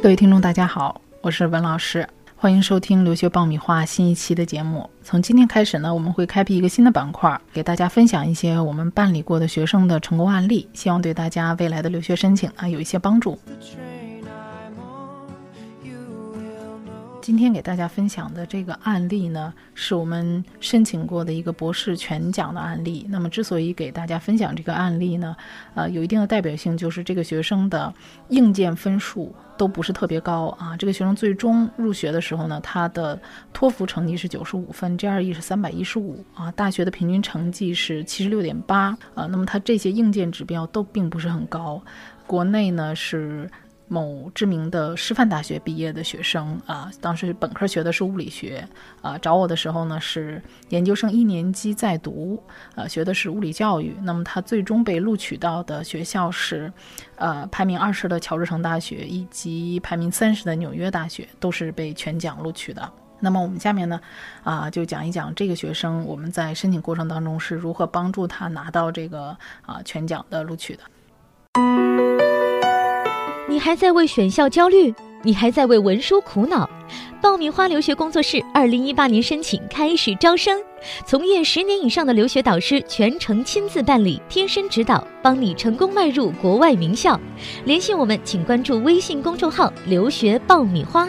各位听众，大家好，我是文老师，欢迎收听留学爆米花新一期的节目。从今天开始呢，我们会开辟一个新的板块，给大家分享一些我们办理过的学生的成功案例，希望对大家未来的留学申请啊有一些帮助。今天给大家分享的这个案例呢，是我们申请过的一个博士全奖的案例。那么，之所以给大家分享这个案例呢，呃，有一定的代表性，就是这个学生的硬件分数都不是特别高啊。这个学生最终入学的时候呢，他的托福成绩是九十五分，GRE 是三百一十五啊，大学的平均成绩是七十六点八啊。那么他这些硬件指标都并不是很高，国内呢是。某知名的师范大学毕业的学生啊，当时本科学的是物理学啊，找我的时候呢是研究生一年级在读，呃，学的是物理教育。那么他最终被录取到的学校是，呃，排名二十的乔治城大学以及排名三十的纽约大学，都是被全奖录取的。那么我们下面呢，啊，就讲一讲这个学生我们在申请过程当中是如何帮助他拿到这个啊全奖的录取的。你还在为选校焦虑？你还在为文书苦恼？爆米花留学工作室二零一八年申请开始招生，从业十年以上的留学导师全程亲自办理，贴身指导，帮你成功迈入国外名校。联系我们，请关注微信公众号“留学爆米花”。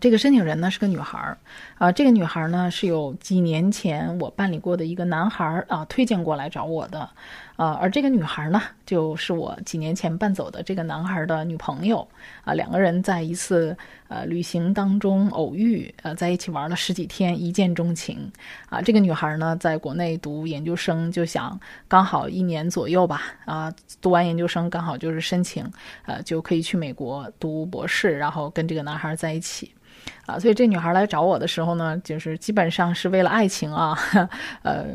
这个申请人呢是个女孩儿，啊，这个女孩儿呢是有几年前我办理过的一个男孩儿啊推荐过来找我的，啊，而这个女孩呢就是我几年前办走的这个男孩的女朋友，啊，两个人在一次呃旅行当中偶遇，呃，在一起玩了十几天，一见钟情，啊，这个女孩呢在国内读研究生，就想刚好一年左右吧，啊，读完研究生刚好就是申请，呃，就可以去美国读博士，然后跟这个男孩在一起。啊，所以这女孩来找我的时候呢，就是基本上是为了爱情啊，呃，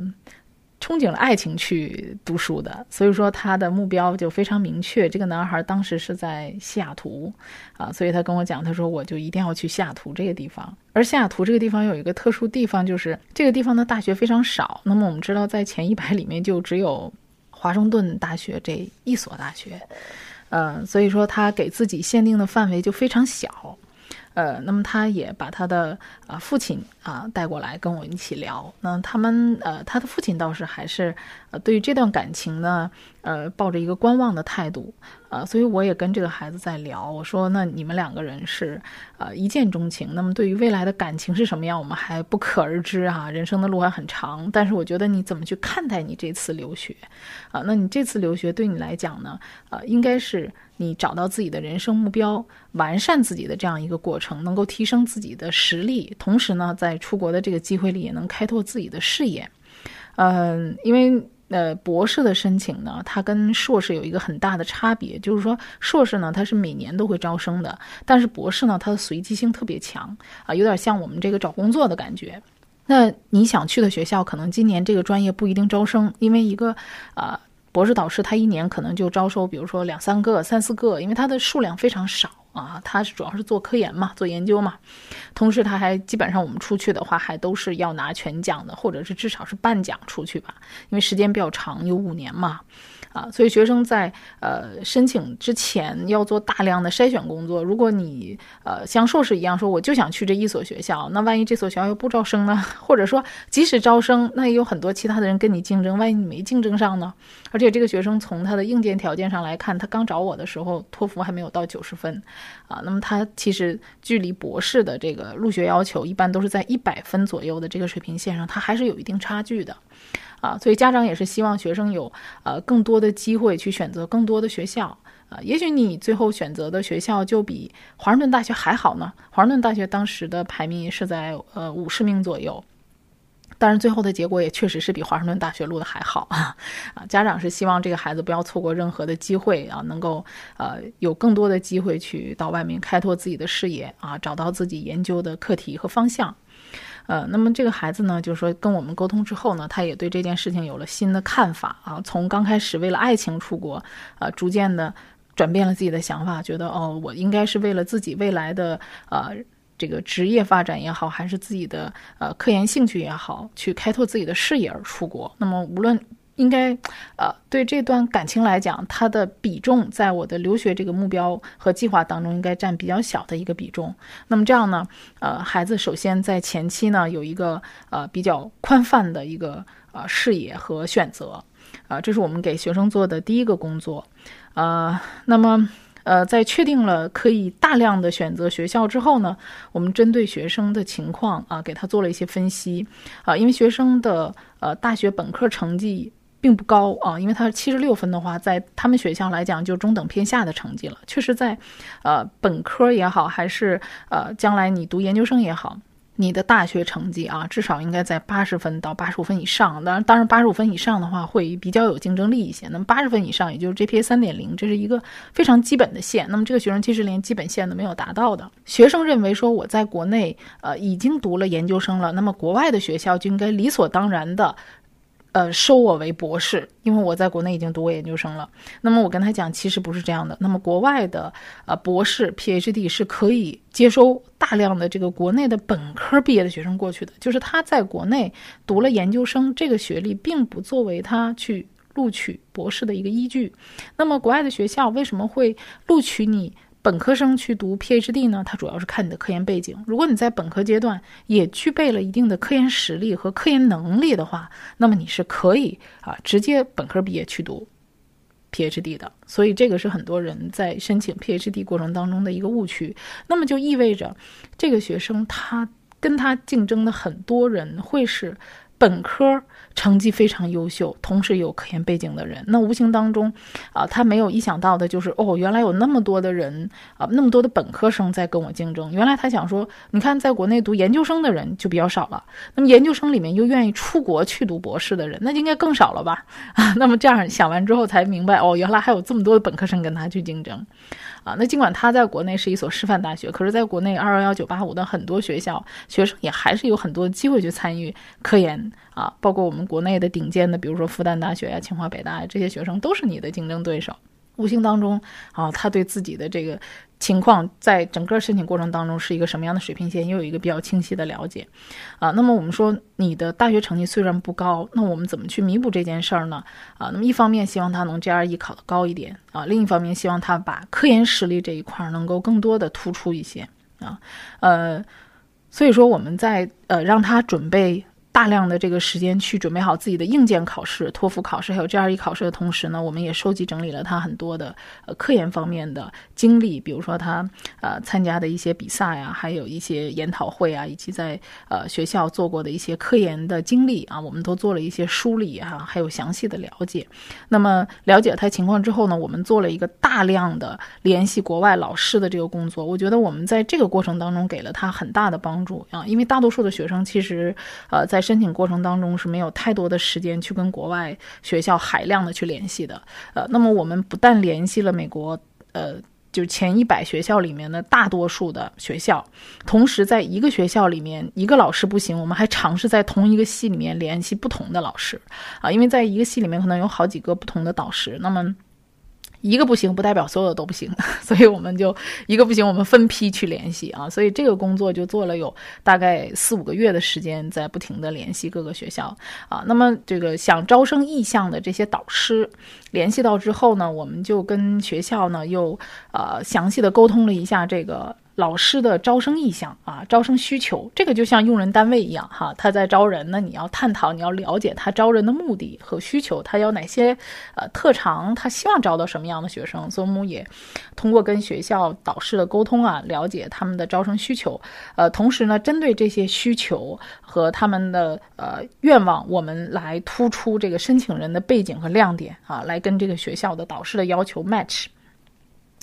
憧憬了爱情去读书的。所以说他的目标就非常明确。这个男孩当时是在西雅图，啊，所以他跟我讲，他说我就一定要去西雅图这个地方。而西雅图这个地方有一个特殊地方，就是这个地方的大学非常少。那么我们知道，在前一百里面就只有华盛顿大学这一所大学，呃，所以说他给自己限定的范围就非常小。呃，那么他也把他的啊父亲啊带过来跟我一起聊。那他们呃，他的父亲倒是还是呃对于这段感情呢，呃抱着一个观望的态度。啊，所以我也跟这个孩子在聊，我说那你们两个人是呃一见钟情，那么对于未来的感情是什么样，我们还不可而知啊。人生的路还很长，但是我觉得你怎么去看待你这次留学啊？那你这次留学对你来讲呢？呃，应该是。你找到自己的人生目标，完善自己的这样一个过程，能够提升自己的实力，同时呢，在出国的这个机会里也能开拓自己的视野。嗯，因为呃，博士的申请呢，它跟硕士有一个很大的差别，就是说硕士呢，它是每年都会招生的，但是博士呢，它的随机性特别强啊，有点像我们这个找工作的感觉。那你想去的学校，可能今年这个专业不一定招生，因为一个啊。博士导师他一年可能就招收，比如说两三个、三四个，因为他的数量非常少啊。他是主要是做科研嘛，做研究嘛。同时，他还基本上我们出去的话，还都是要拿全奖的，或者是至少是半奖出去吧，因为时间比较长，有五年嘛。啊，所以学生在呃申请之前要做大量的筛选工作。如果你呃像硕士一样说我就想去这一所学校，那万一这所学校又不招生呢？或者说即使招生，那也有很多其他的人跟你竞争，万一你没竞争上呢？而且这个学生从他的硬件条件上来看，他刚找我的时候托福还没有到九十分，啊，那么他其实距离博士的这个入学要求一般都是在一百分左右的这个水平线上，他还是有一定差距的。啊，所以家长也是希望学生有呃更多的机会去选择更多的学校啊。也许你最后选择的学校就比华盛顿大学还好呢。华盛顿大学当时的排名是在呃五十名左右，但是最后的结果也确实是比华盛顿大学录的还好啊。啊，家长是希望这个孩子不要错过任何的机会啊，能够呃有更多的机会去到外面开拓自己的视野啊，找到自己研究的课题和方向。呃，那么这个孩子呢，就是说跟我们沟通之后呢，他也对这件事情有了新的看法啊。从刚开始为了爱情出国，呃，逐渐的转变了自己的想法，觉得哦，我应该是为了自己未来的呃这个职业发展也好，还是自己的呃科研兴趣也好，去开拓自己的事业而出国。那么无论应该，呃，对这段感情来讲，它的比重在我的留学这个目标和计划当中应该占比较小的一个比重。那么这样呢，呃，孩子首先在前期呢有一个呃比较宽泛的一个呃视野和选择，啊，这是我们给学生做的第一个工作，呃，那么呃在确定了可以大量的选择学校之后呢，我们针对学生的情况啊，给他做了一些分析，啊，因为学生的呃大学本科成绩。并不高啊，因为他是七十六分的话，在他们学校来讲就中等偏下的成绩了。确实，在呃本科也好，还是呃将来你读研究生也好，你的大学成绩啊，至少应该在八十分到八十五分以上。当然，当然八十五分以上的话会比较有竞争力一些。那么八十分以上，也就是 GPA 三点零，这是一个非常基本的线。那么这个学生其实连基本线都没有达到的学生认为说，我在国内呃已经读了研究生了，那么国外的学校就应该理所当然的。呃，收我为博士，因为我在国内已经读过研究生了。那么我跟他讲，其实不是这样的。那么国外的呃博士 PhD 是可以接收大量的这个国内的本科毕业的学生过去的，就是他在国内读了研究生，这个学历并不作为他去录取博士的一个依据。那么国外的学校为什么会录取你？本科生去读 PhD 呢，它主要是看你的科研背景。如果你在本科阶段也具备了一定的科研实力和科研能力的话，那么你是可以啊直接本科毕业去读 PhD 的。所以这个是很多人在申请 PhD 过程当中的一个误区。那么就意味着这个学生他跟他竞争的很多人会是。本科成绩非常优秀，同时有科研背景的人，那无形当中，啊，他没有意想到的就是，哦，原来有那么多的人啊，那么多的本科生在跟我竞争。原来他想说，你看，在国内读研究生的人就比较少了，那么研究生里面又愿意出国去读博士的人，那应该更少了吧？啊，那么这样想完之后才明白，哦，原来还有这么多的本科生跟他去竞争。啊，那尽管他在国内是一所师范大学，可是在国内二幺幺九八五的很多学校，学生也还是有很多机会去参与科研啊，包括我们国内的顶尖的，比如说复旦大学呀、清华北大呀，这些学生都是你的竞争对手。无形当中啊，他对自己的这个。情况在整个申请过程当中是一个什么样的水平线，也有一个比较清晰的了解，啊，那么我们说你的大学成绩虽然不高，那我们怎么去弥补这件事儿呢？啊，那么一方面希望他能 GRE 考得高一点啊，另一方面希望他把科研实力这一块能够更多的突出一些啊，呃，所以说我们在呃让他准备。大量的这个时间去准备好自己的硬件考试、托福考试，还有 GRE 考试的同时呢，我们也收集整理了他很多的呃科研方面的经历，比如说他呃参加的一些比赛啊，还有一些研讨会啊，以及在呃学校做过的一些科研的经历啊，我们都做了一些梳理哈，还有详细的了解。那么了解他情况之后呢，我们做了一个大量的联系国外老师的这个工作。我觉得我们在这个过程当中给了他很大的帮助啊，因为大多数的学生其实呃在申请过程当中是没有太多的时间去跟国外学校海量的去联系的，呃，那么我们不但联系了美国，呃，就前一百学校里面的大多数的学校，同时在一个学校里面一个老师不行，我们还尝试在同一个系里面联系不同的老师，啊，因为在一个系里面可能有好几个不同的导师，那么。一个不行，不代表所有的都不行，所以我们就一个不行，我们分批去联系啊。所以这个工作就做了有大概四五个月的时间，在不停的联系各个学校啊。那么这个想招生意向的这些导师联系到之后呢，我们就跟学校呢又呃详细的沟通了一下这个。老师的招生意向啊，招生需求，这个就像用人单位一样哈，他在招人呢，你要探讨，你要了解他招人的目的和需求，他有哪些呃特长，他希望招到什么样的学生，所以我们也通过跟学校导师的沟通啊，了解他们的招生需求，呃，同时呢，针对这些需求和他们的呃愿望，我们来突出这个申请人的背景和亮点啊，来跟这个学校的导师的要求 match。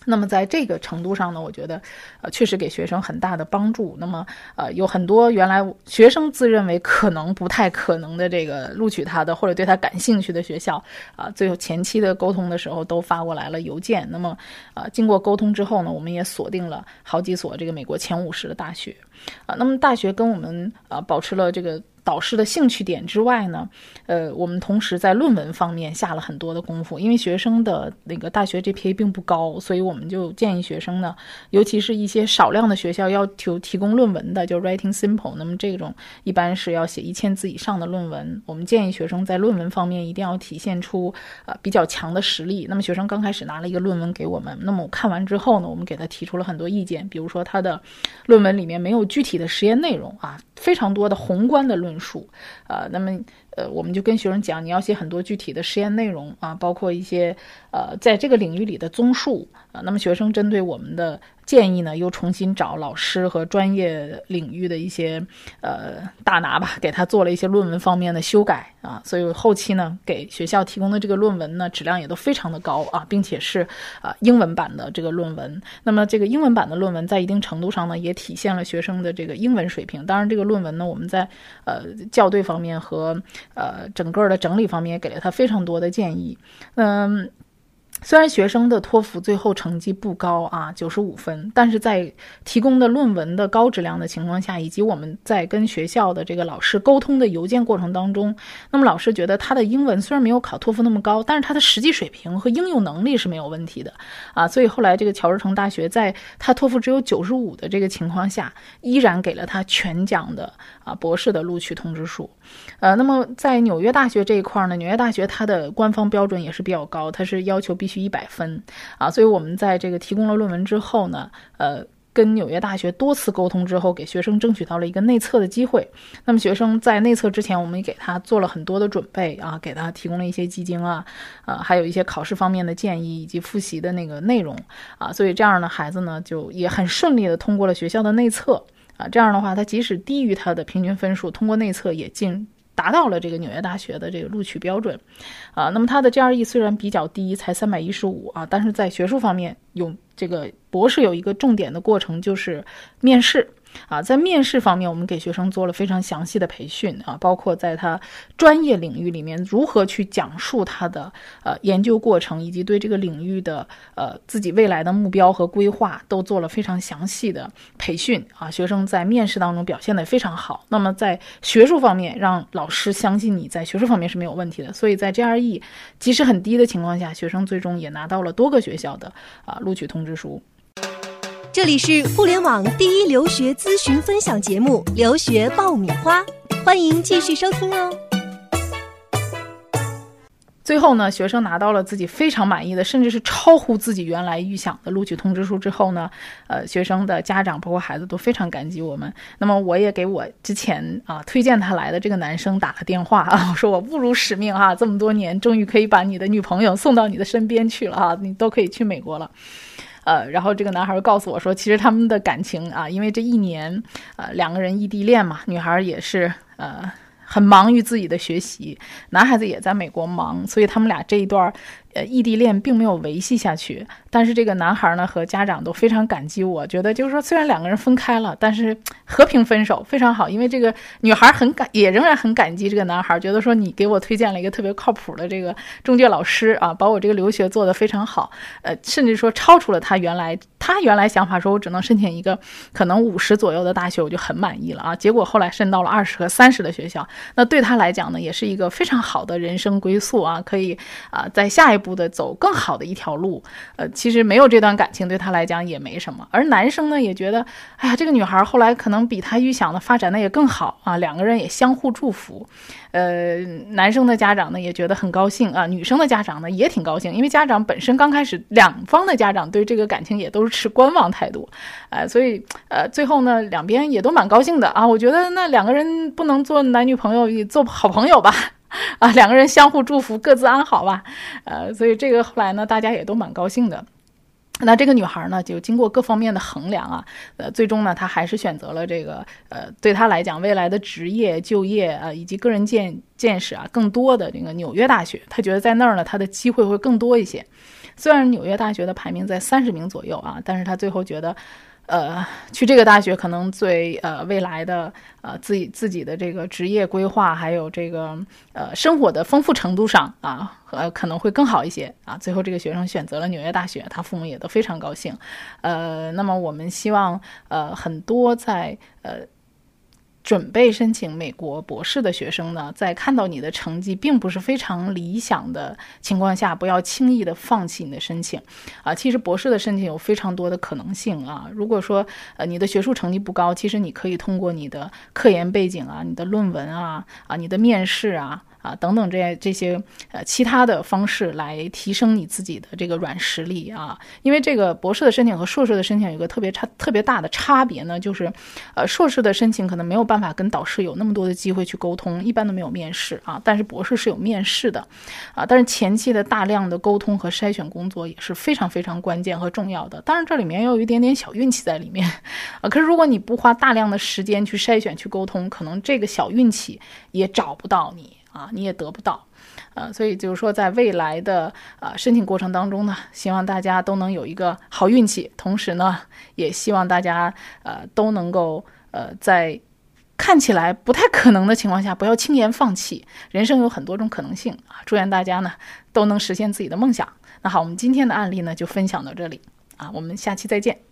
那么在这个程度上呢，我觉得，呃，确实给学生很大的帮助。那么，呃，有很多原来学生自认为可能不太可能的这个录取他的或者对他感兴趣的学校，啊，最后前期的沟通的时候都发过来了邮件。那么，呃，经过沟通之后呢，我们也锁定了好几所这个美国前五十的大学，啊，那么大学跟我们啊保持了这个导师的兴趣点之外呢，呃，我们同时在论文方面下了很多的功夫。因为学生的那个大学 GPA 并不高，所以我们就建议学生呢，尤其是一些少量的学校要求提供论文的，就 Writing Simple，那么这种一般是要写一千字以上的论文。我们建议学生在论文方面一定要体现出呃比较强的实力。那么学生刚开始拿了一个论文给我们，那么我看完之后呢，我们给他提出了很多意见，比如说他的论文里面没有具体的实验内容啊，非常多的宏观的论述，呃，那么。呃，我们就跟学生讲，你要写很多具体的实验内容啊，包括一些呃，在这个领域里的综述啊。那么学生针对我们的建议呢，又重新找老师和专业领域的一些呃大拿吧，给他做了一些论文方面的修改啊。所以后期呢，给学校提供的这个论文呢，质量也都非常的高啊，并且是啊英文版的这个论文。那么这个英文版的论文在一定程度上呢，也体现了学生的这个英文水平。当然，这个论文呢，我们在呃校对方面和呃，整个的整理方面也给了他非常多的建议，嗯。虽然学生的托福最后成绩不高啊，九十五分，但是在提供的论文的高质量的情况下，以及我们在跟学校的这个老师沟通的邮件过程当中，那么老师觉得他的英文虽然没有考托福那么高，但是他的实际水平和应用能力是没有问题的啊，所以后来这个乔治城大学在他托福只有九十五的这个情况下，依然给了他全奖的啊博士的录取通知书。呃，那么在纽约大学这一块呢，纽约大学它的官方标准也是比较高，它是要求必须一百分啊，所以我们在这个提供了论文之后呢，呃，跟纽约大学多次沟通之后，给学生争取到了一个内测的机会。那么学生在内测之前，我们也给他做了很多的准备啊，给他提供了一些基金啊，呃，还有一些考试方面的建议以及复习的那个内容啊，所以这样呢，孩子呢就也很顺利的通过了学校的内测。啊，这样的话，他即使低于他的平均分数，通过内测也进达到了这个纽约大学的这个录取标准，啊，那么他的 GRE 虽然比较低，才三百一十五啊，但是在学术方面有这个博士有一个重点的过程就是面试。啊，在面试方面，我们给学生做了非常详细的培训啊，包括在他专业领域里面如何去讲述他的呃研究过程，以及对这个领域的呃自己未来的目标和规划，都做了非常详细的培训啊。学生在面试当中表现的非常好。那么在学术方面，让老师相信你在学术方面是没有问题的。所以在 GRE 即使很低的情况下，学生最终也拿到了多个学校的啊录取通知书。这里是互联网第一留学咨询分享节目《留学爆米花》，欢迎继续收听哦。最后呢，学生拿到了自己非常满意的，甚至是超乎自己原来预想的录取通知书之后呢，呃，学生的家长包括孩子都非常感激我们。那么我也给我之前啊推荐他来的这个男生打了电话啊，我说我不辱使命哈，这么多年终于可以把你的女朋友送到你的身边去了哈，你都可以去美国了。呃，然后这个男孩告诉我说，其实他们的感情啊，因为这一年，呃，两个人异地恋嘛，女孩也是呃很忙于自己的学习，男孩子也在美国忙，所以他们俩这一段。呃，异地恋并没有维系下去，但是这个男孩呢和家长都非常感激我，觉得就是说虽然两个人分开了，但是和平分手非常好，因为这个女孩很感，也仍然很感激这个男孩，觉得说你给我推荐了一个特别靠谱的这个中介老师啊，把我这个留学做得非常好，呃，甚至说超出了他原来他原来想法，说我只能申请一个可能五十左右的大学，我就很满意了啊，结果后来申到了二十和三十的学校，那对他来讲呢，也是一个非常好的人生归宿啊，可以啊在下一。步的走更好的一条路，呃，其实没有这段感情对他来讲也没什么。而男生呢，也觉得，哎呀，这个女孩后来可能比他预想的发展的也更好啊，两个人也相互祝福。呃，男生的家长呢也觉得很高兴啊，女生的家长呢也挺高兴，因为家长本身刚开始两方的家长对这个感情也都是持观望态度，呃，所以呃最后呢两边也都蛮高兴的啊。我觉得那两个人不能做男女朋友，也做好朋友吧。啊，两个人相互祝福，各自安好吧。呃，所以这个后来呢，大家也都蛮高兴的。那这个女孩呢，就经过各方面的衡量啊，呃，最终呢，她还是选择了这个，呃，对她来讲，未来的职业、就业啊，以及个人见见识啊，更多的这个纽约大学。她觉得在那儿呢，她的机会会更多一些。虽然纽约大学的排名在三十名左右啊，但是她最后觉得。呃，去这个大学可能最呃未来的呃自己自己的这个职业规划，还有这个呃生活的丰富程度上啊，呃可能会更好一些啊。最后这个学生选择了纽约大学，他父母也都非常高兴。呃，那么我们希望呃很多在呃。准备申请美国博士的学生呢，在看到你的成绩并不是非常理想的情况下，不要轻易的放弃你的申请。啊，其实博士的申请有非常多的可能性啊。如果说呃你的学术成绩不高，其实你可以通过你的科研背景啊、你的论文啊、啊你的面试啊。啊，等等，这这些呃其他的方式来提升你自己的这个软实力啊，因为这个博士的申请和硕士的申请有个特别差、特别大的差别呢，就是，呃，硕士的申请可能没有办法跟导师有那么多的机会去沟通，一般都没有面试啊，但是博士是有面试的，啊，但是前期的大量的沟通和筛选工作也是非常非常关键和重要的，当然这里面要有一点点小运气在里面，啊，可是如果你不花大量的时间去筛选、去沟通，可能这个小运气也找不到你。啊，你也得不到，呃，所以就是说，在未来的呃申请过程当中呢，希望大家都能有一个好运气，同时呢，也希望大家呃都能够呃在看起来不太可能的情况下，不要轻言放弃。人生有很多种可能性啊，祝愿大家呢都能实现自己的梦想。那好，我们今天的案例呢就分享到这里啊，我们下期再见。